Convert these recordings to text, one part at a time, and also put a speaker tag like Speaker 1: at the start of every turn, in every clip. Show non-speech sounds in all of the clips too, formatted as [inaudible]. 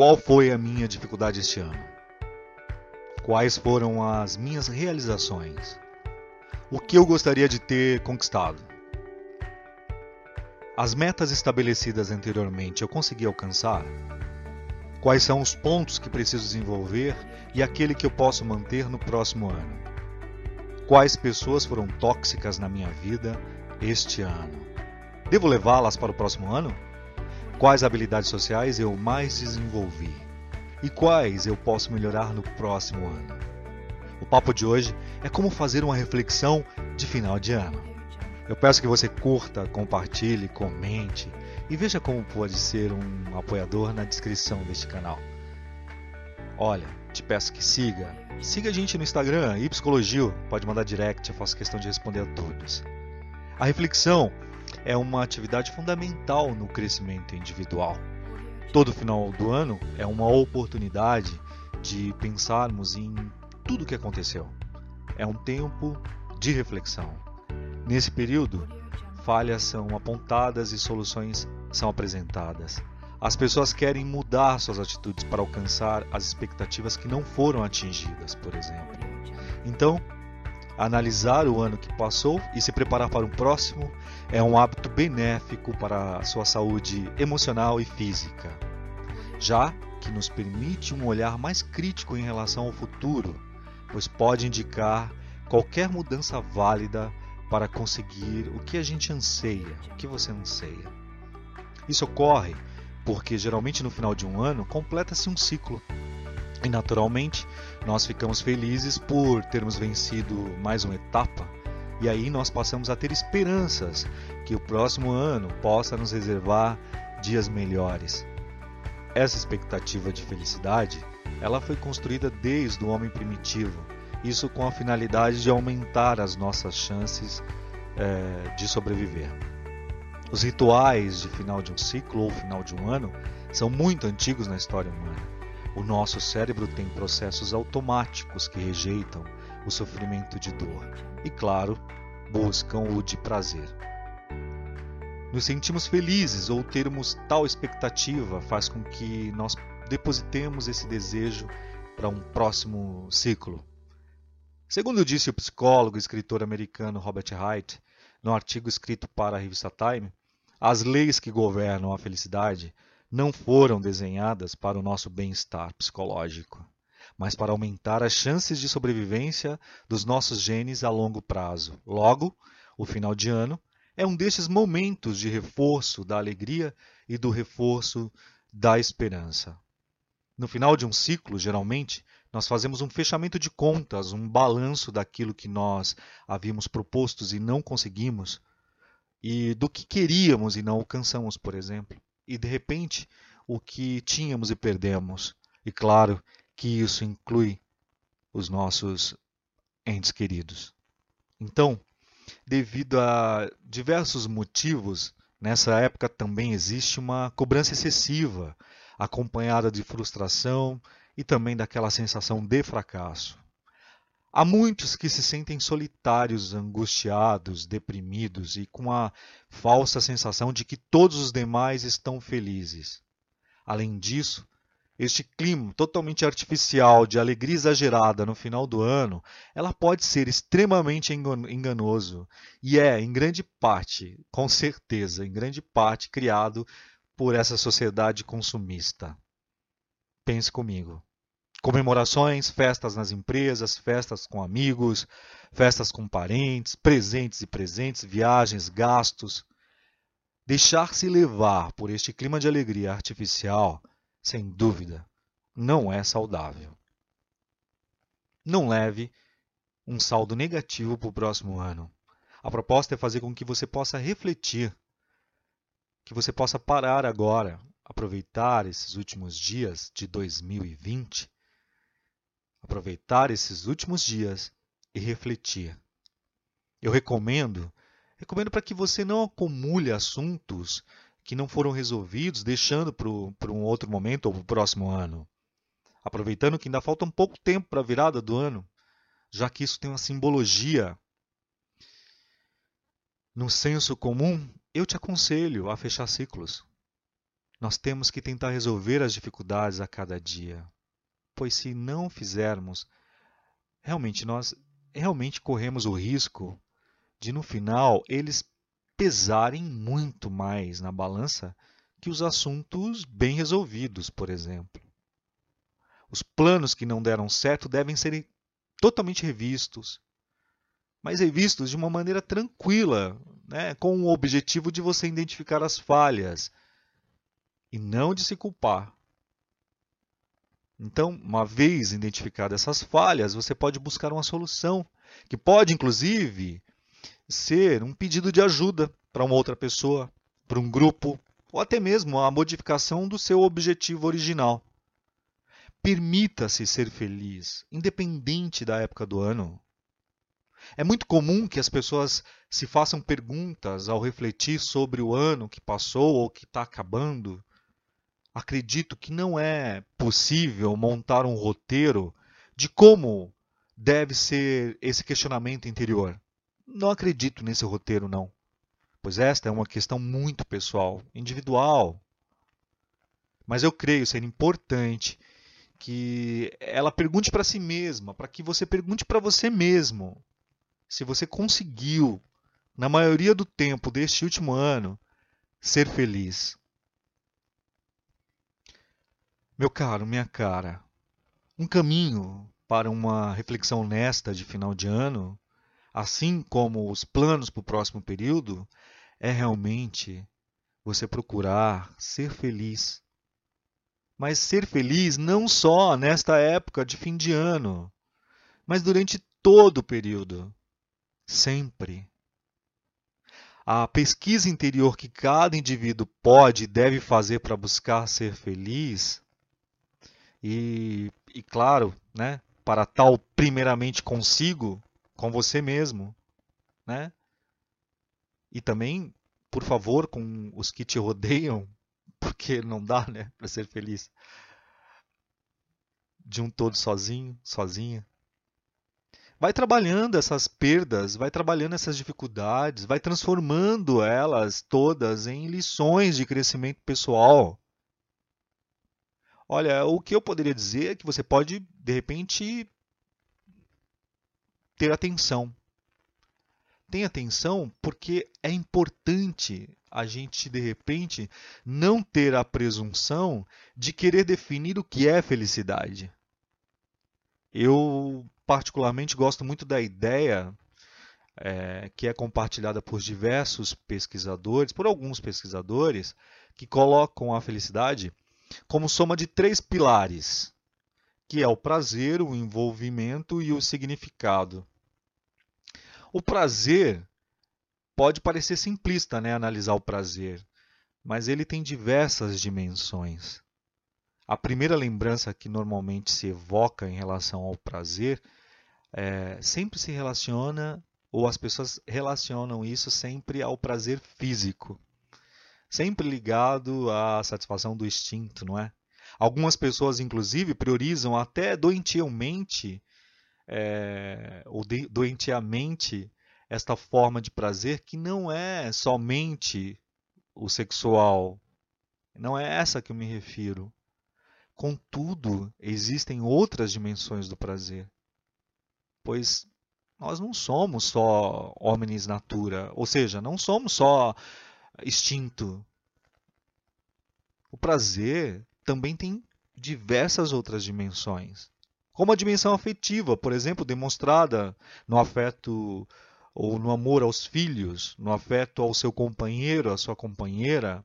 Speaker 1: Qual foi a minha dificuldade este ano? Quais foram as minhas realizações? O que eu gostaria de ter conquistado? As metas estabelecidas anteriormente eu consegui alcançar? Quais são os pontos que preciso desenvolver e aquele que eu posso manter no próximo ano? Quais pessoas foram tóxicas na minha vida este ano? Devo levá-las para o próximo ano? Quais habilidades sociais eu mais desenvolvi? E quais eu posso melhorar no próximo ano? O papo de hoje é como fazer uma reflexão de final de ano. Eu peço que você curta, compartilhe, comente e veja como pode ser um apoiador na descrição deste canal. Olha, te peço que siga. Siga a gente no Instagram, Ipscologio. Pode mandar direct, eu faço questão de responder a todos. A reflexão é uma atividade fundamental no crescimento individual. Todo final do ano é uma oportunidade de pensarmos em tudo o que aconteceu. É um tempo de reflexão. Nesse período, falhas são apontadas e soluções são apresentadas. As pessoas querem mudar suas atitudes para alcançar as expectativas que não foram atingidas, por exemplo. Então, analisar o ano que passou e se preparar para o próximo é um hábito benéfico para a sua saúde emocional e física, já que nos permite um olhar mais crítico em relação ao futuro, pois pode indicar qualquer mudança válida para conseguir o que a gente anseia, o que você anseia. Isso ocorre porque geralmente no final de um ano completa-se um ciclo. E naturalmente, nós ficamos felizes por termos vencido mais uma etapa, e aí nós passamos a ter esperanças que o próximo ano possa nos reservar dias melhores. Essa expectativa de felicidade, ela foi construída desde o homem primitivo isso com a finalidade de aumentar as nossas chances é, de sobreviver. Os rituais de final de um ciclo ou final de um ano são muito antigos na história humana. O nosso cérebro tem processos automáticos que rejeitam o sofrimento de dor e, claro, buscam o de prazer. Nos sentimos felizes ou termos tal expectativa faz com que nós depositemos esse desejo para um próximo ciclo. Segundo disse o psicólogo e escritor americano Robert Wright, no artigo escrito para a revista Time, as leis que governam a felicidade não foram desenhadas para o nosso bem-estar psicológico, mas para aumentar as chances de sobrevivência dos nossos genes a longo prazo. Logo, o final de ano é um destes momentos de reforço da alegria e do reforço da esperança. No final de um ciclo, geralmente, nós fazemos um fechamento de contas, um balanço daquilo que nós havíamos propostos e não conseguimos, e do que queríamos e não alcançamos, por exemplo, e de repente o que tínhamos e perdemos. E claro que isso inclui os nossos entes queridos. Então, devido a diversos motivos, nessa época também existe uma cobrança excessiva, acompanhada de frustração e também daquela sensação de fracasso. Há muitos que se sentem solitários, angustiados, deprimidos e com a falsa sensação de que todos os demais estão felizes. Além disso, este clima totalmente artificial de alegria exagerada no final do ano, ela pode ser extremamente enganoso e é, em grande parte, com certeza, em grande parte criado por essa sociedade consumista. Pense comigo comemorações, festas nas empresas, festas com amigos, festas com parentes, presentes e presentes, viagens, gastos. Deixar-se levar por este clima de alegria artificial, sem dúvida, não é saudável. Não leve um saldo negativo para o próximo ano. A proposta é fazer com que você possa refletir, que você possa parar agora, aproveitar esses últimos dias de 2020 aproveitar esses últimos dias e refletir. Eu recomendo, recomendo para que você não acumule assuntos que não foram resolvidos, deixando para um outro momento ou para o próximo ano. Aproveitando que ainda falta um pouco tempo para a virada do ano, já que isso tem uma simbologia. No senso comum, eu te aconselho a fechar ciclos. Nós temos que tentar resolver as dificuldades a cada dia. Pois se não fizermos, realmente nós realmente corremos o risco de no final eles pesarem muito mais na balança que os assuntos bem resolvidos, por exemplo. Os planos que não deram certo devem ser totalmente revistos, mas revistos de uma maneira tranquila, né, com o objetivo de você identificar as falhas e não de se culpar. Então, uma vez identificadas essas falhas, você pode buscar uma solução, que pode, inclusive, ser um pedido de ajuda para uma outra pessoa, para um grupo, ou até mesmo a modificação do seu objetivo original. Permita-se ser feliz, independente da época do ano. É muito comum que as pessoas se façam perguntas ao refletir sobre o ano que passou ou que está acabando acredito que não é possível montar um roteiro de como deve ser esse questionamento interior. Não acredito nesse roteiro, não. Pois esta é uma questão muito pessoal, individual. Mas eu creio ser importante que ela pergunte para si mesma, para que você pergunte para você mesmo se você conseguiu, na maioria do tempo deste último ano, ser feliz. Meu caro, minha cara, um caminho para uma reflexão honesta de final de ano, assim como os planos para o próximo período, é realmente você procurar ser feliz. Mas ser feliz não só nesta época de fim de ano, mas durante todo o período. Sempre. A pesquisa interior que cada indivíduo pode e deve fazer para buscar ser feliz e, e claro, né, para tal primeiramente consigo, com você mesmo, né? E também, por favor, com os que te rodeiam, [laughs] porque não dá, né, para ser feliz de um todo sozinho, sozinha. Vai trabalhando essas perdas, vai trabalhando essas dificuldades, vai transformando elas todas em lições de crescimento pessoal. Olha, o que eu poderia dizer é que você pode, de repente, ter atenção. Tenha atenção porque é importante a gente, de repente, não ter a presunção de querer definir o que é felicidade. Eu, particularmente, gosto muito da ideia é, que é compartilhada por diversos pesquisadores, por alguns pesquisadores, que colocam a felicidade como soma de três pilares, que é o prazer, o envolvimento e o significado. O prazer pode parecer simplista, né, analisar o prazer, mas ele tem diversas dimensões. A primeira lembrança que normalmente se evoca em relação ao prazer é, sempre se relaciona, ou as pessoas relacionam isso sempre ao prazer físico sempre ligado à satisfação do instinto, não é? Algumas pessoas, inclusive, priorizam até doentiamente é, ou de, doentiamente esta forma de prazer que não é somente o sexual. Não é essa que eu me refiro. Contudo, existem outras dimensões do prazer. Pois nós não somos só homens natura, ou seja, não somos só instinto. O prazer também tem diversas outras dimensões, como a dimensão afetiva, por exemplo, demonstrada no afeto ou no amor aos filhos, no afeto ao seu companheiro, à sua companheira,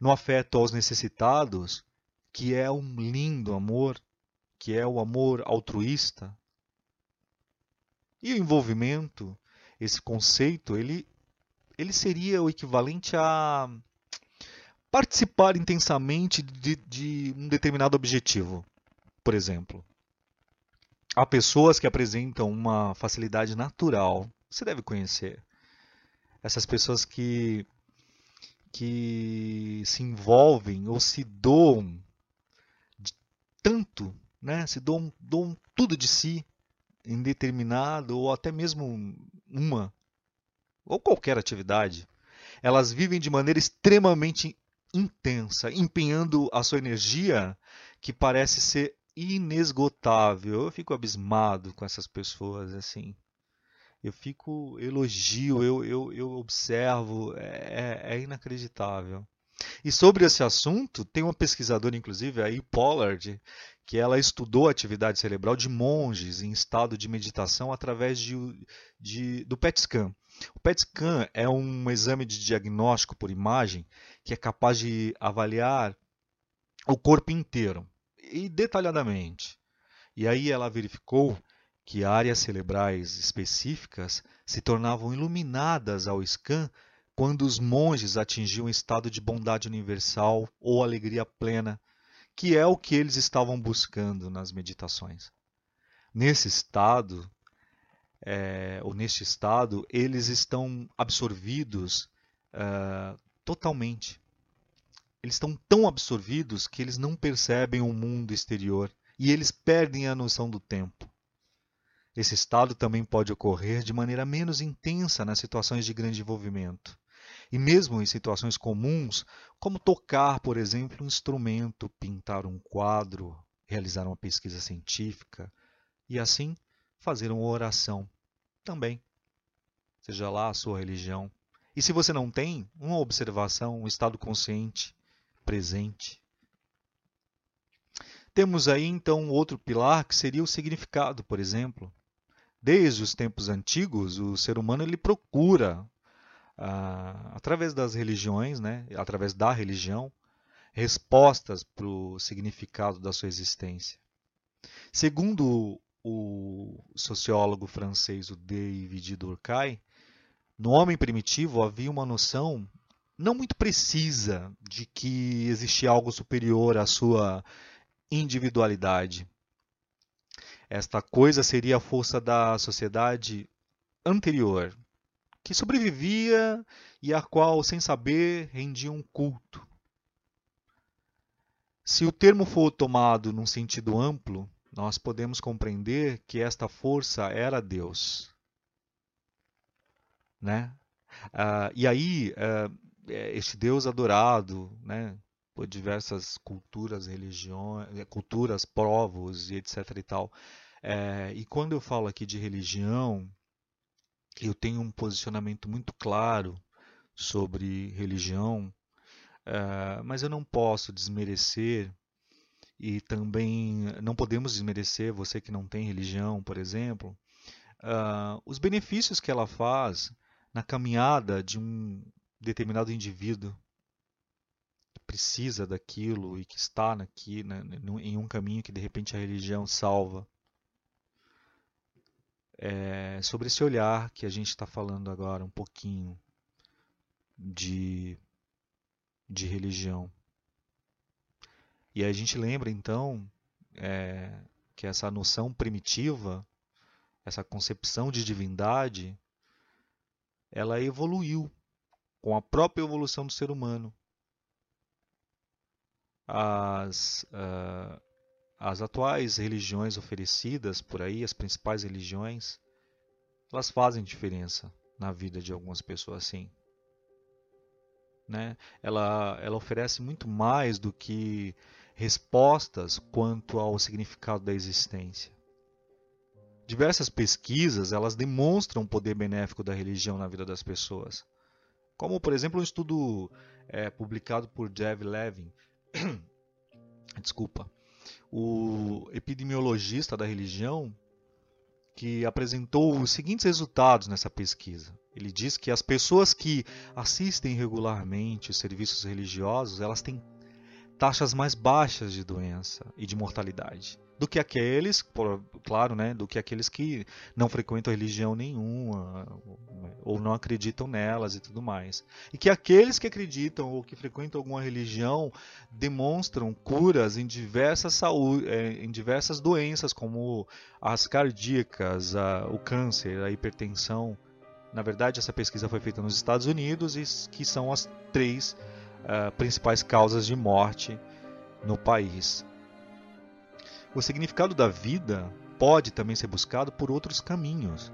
Speaker 1: no afeto aos necessitados, que é um lindo amor, que é o amor altruísta. E o envolvimento, esse conceito, ele ele seria o equivalente a participar intensamente de, de um determinado objetivo. Por exemplo, há pessoas que apresentam uma facilidade natural. Você deve conhecer essas pessoas que que se envolvem ou se doam tanto, né? Se doam, doam tudo de si em determinado ou até mesmo uma ou qualquer atividade, elas vivem de maneira extremamente intensa, empenhando a sua energia que parece ser inesgotável. Eu fico abismado com essas pessoas assim. Eu fico elogio, eu, eu, eu observo, é, é inacreditável. E sobre esse assunto, tem uma pesquisadora, inclusive, a E. Pollard, que ela estudou a atividade cerebral de monges em estado de meditação através de, de, do PET scan. O PET scan é um exame de diagnóstico por imagem que é capaz de avaliar o corpo inteiro e detalhadamente. E aí ela verificou que áreas cerebrais específicas se tornavam iluminadas ao scan quando os monges atingiam um estado de bondade universal ou alegria plena, que é o que eles estavam buscando nas meditações. Nesse estado, é, ou neste estado, eles estão absorvidos uh, totalmente. Eles estão tão absorvidos que eles não percebem o mundo exterior e eles perdem a noção do tempo. Esse estado também pode ocorrer de maneira menos intensa nas situações de grande envolvimento. E mesmo em situações comuns, como tocar, por exemplo, um instrumento, pintar um quadro, realizar uma pesquisa científica e assim fazer uma oração também. Seja lá a sua religião. E se você não tem, uma observação, um estado consciente, presente. Temos aí então outro pilar que seria o significado, por exemplo. Desde os tempos antigos, o ser humano ele procura ah, através das religiões, né, através da religião, respostas para o significado da sua existência. Segundo o sociólogo francês o David Durkheim, no homem primitivo havia uma noção não muito precisa de que existia algo superior à sua individualidade. Esta coisa seria a força da sociedade anterior, que sobrevivia e a qual, sem saber, rendia um culto. Se o termo for tomado num sentido amplo, nós podemos compreender que esta força era Deus. Né? Uh, e aí, uh, este Deus adorado né, por diversas culturas, religiões, culturas, povos e etc. e tal. É, e quando eu falo aqui de religião, eu tenho um posicionamento muito claro sobre religião, uh, mas eu não posso desmerecer e também não podemos desmerecer você que não tem religião, por exemplo, uh, os benefícios que ela faz na caminhada de um determinado indivíduo que precisa daquilo e que está né, em um caminho que de repente a religião salva é, sobre esse olhar que a gente está falando agora um pouquinho de, de religião. E a gente lembra então é, que essa noção primitiva, essa concepção de divindade, ela evoluiu com a própria evolução do ser humano. As, uh, as atuais religiões oferecidas por aí, as principais religiões, elas fazem diferença na vida de algumas pessoas, sim. Né? Ela, ela oferece muito mais do que respostas quanto ao significado da existência. Diversas pesquisas elas demonstram o poder benéfico da religião na vida das pessoas, como por exemplo um estudo é, publicado por Jeff Levin, [coughs] desculpa, o epidemiologista da religião que apresentou os seguintes resultados nessa pesquisa. Ele diz que as pessoas que assistem regularmente os serviços religiosos, elas têm taxas mais baixas de doença e de mortalidade do que aqueles, por, claro, né, do que aqueles que não frequentam religião nenhuma ou não acreditam nelas e tudo mais. E que aqueles que acreditam ou que frequentam alguma religião demonstram curas em diversas saúde, é, em diversas doenças como as cardíacas, a, o câncer, a hipertensão. Na verdade, essa pesquisa foi feita nos Estados Unidos e que são as três uh, principais causas de morte no país. O significado da vida pode também ser buscado por outros caminhos.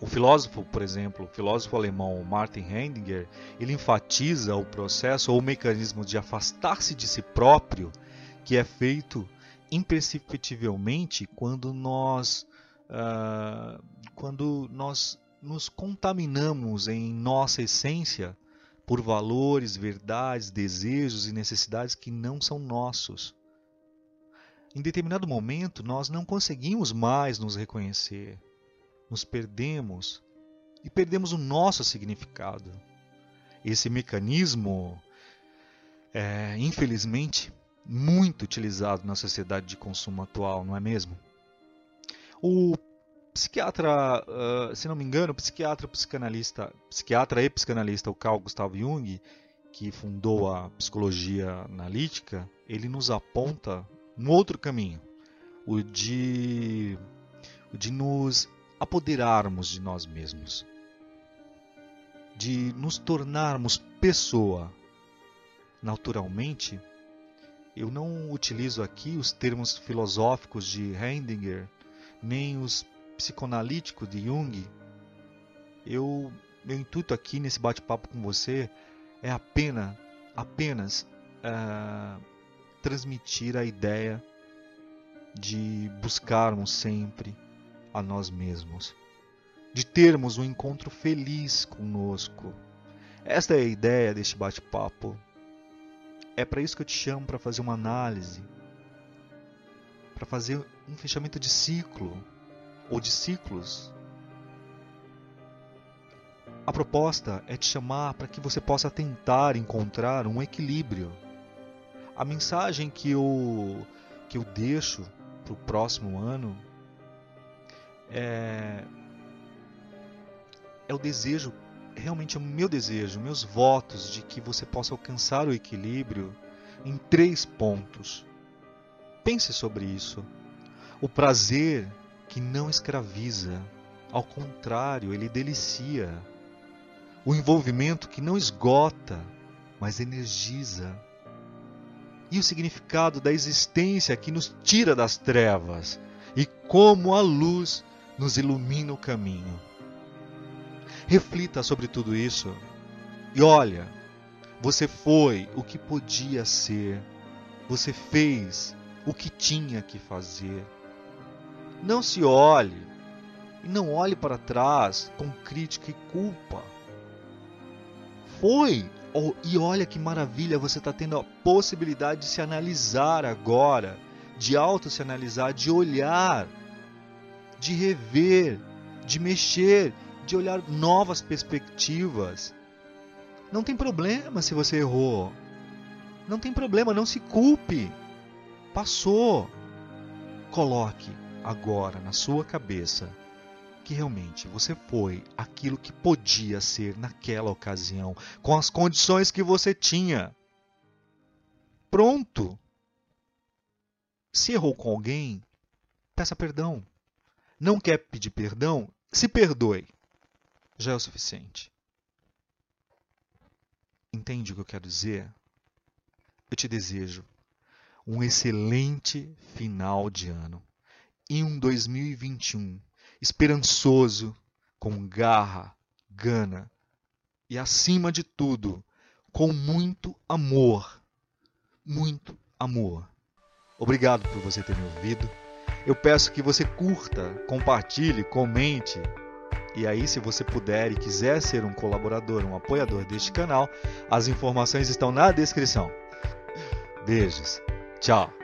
Speaker 1: O filósofo, por exemplo, o filósofo alemão Martin Heidegger, ele enfatiza o processo ou o mecanismo de afastar-se de si próprio, que é feito imperceptivelmente quando nós, uh, quando nós nos contaminamos em nossa essência por valores, verdades, desejos e necessidades que não são nossos. Em determinado momento, nós não conseguimos mais nos reconhecer, nos perdemos e perdemos o nosso significado. Esse mecanismo é, infelizmente, muito utilizado na sociedade de consumo atual, não é mesmo? O psiquiatra, uh, se não me engano, psiquiatra, psicanalista, psiquiatra e psicanalista, o Carl Gustav Jung, que fundou a psicologia analítica, ele nos aponta um outro caminho, o de, o de nos apoderarmos de nós mesmos, de nos tornarmos pessoa. Naturalmente, eu não utilizo aqui os termos filosóficos de Heidegger, nem os psicanalítico de Jung, eu, meu intuito aqui nesse bate-papo com você é apenas, apenas uh, transmitir a ideia de buscarmos sempre a nós mesmos, de termos um encontro feliz conosco. Esta é a ideia deste bate-papo. É para isso que eu te chamo para fazer uma análise, para fazer um fechamento de ciclo ou de ciclos. A proposta é te chamar para que você possa tentar encontrar um equilíbrio. A mensagem que eu, que eu deixo para o próximo ano é, é o desejo, realmente é o meu desejo, meus votos de que você possa alcançar o equilíbrio em três pontos. Pense sobre isso. O prazer que não escraviza, ao contrário, ele delicia. O envolvimento que não esgota, mas energiza. E o significado da existência que nos tira das trevas e como a luz nos ilumina o caminho. Reflita sobre tudo isso e olha, você foi o que podia ser, você fez o que tinha que fazer. Não se olhe e não olhe para trás com crítica e culpa. Foi oh, e olha que maravilha, você está tendo a possibilidade de se analisar agora, de auto se analisar, de olhar, de rever, de mexer, de olhar novas perspectivas. Não tem problema se você errou. Não tem problema, não se culpe. Passou. Coloque agora na sua cabeça que realmente você foi aquilo que podia ser naquela ocasião, com as condições que você tinha. Pronto! Se errou com alguém, peça perdão. Não quer pedir perdão? Se perdoe. Já é o suficiente. Entende o que eu quero dizer? Eu te desejo um excelente final de ano em um 2021 esperançoso, com garra, gana e, acima de tudo, com muito amor. Muito amor. Obrigado por você ter me ouvido. Eu peço que você curta, compartilhe, comente. E aí, se você puder e quiser ser um colaborador, um apoiador deste canal, as informações estão na descrição. Beijos. Tchau.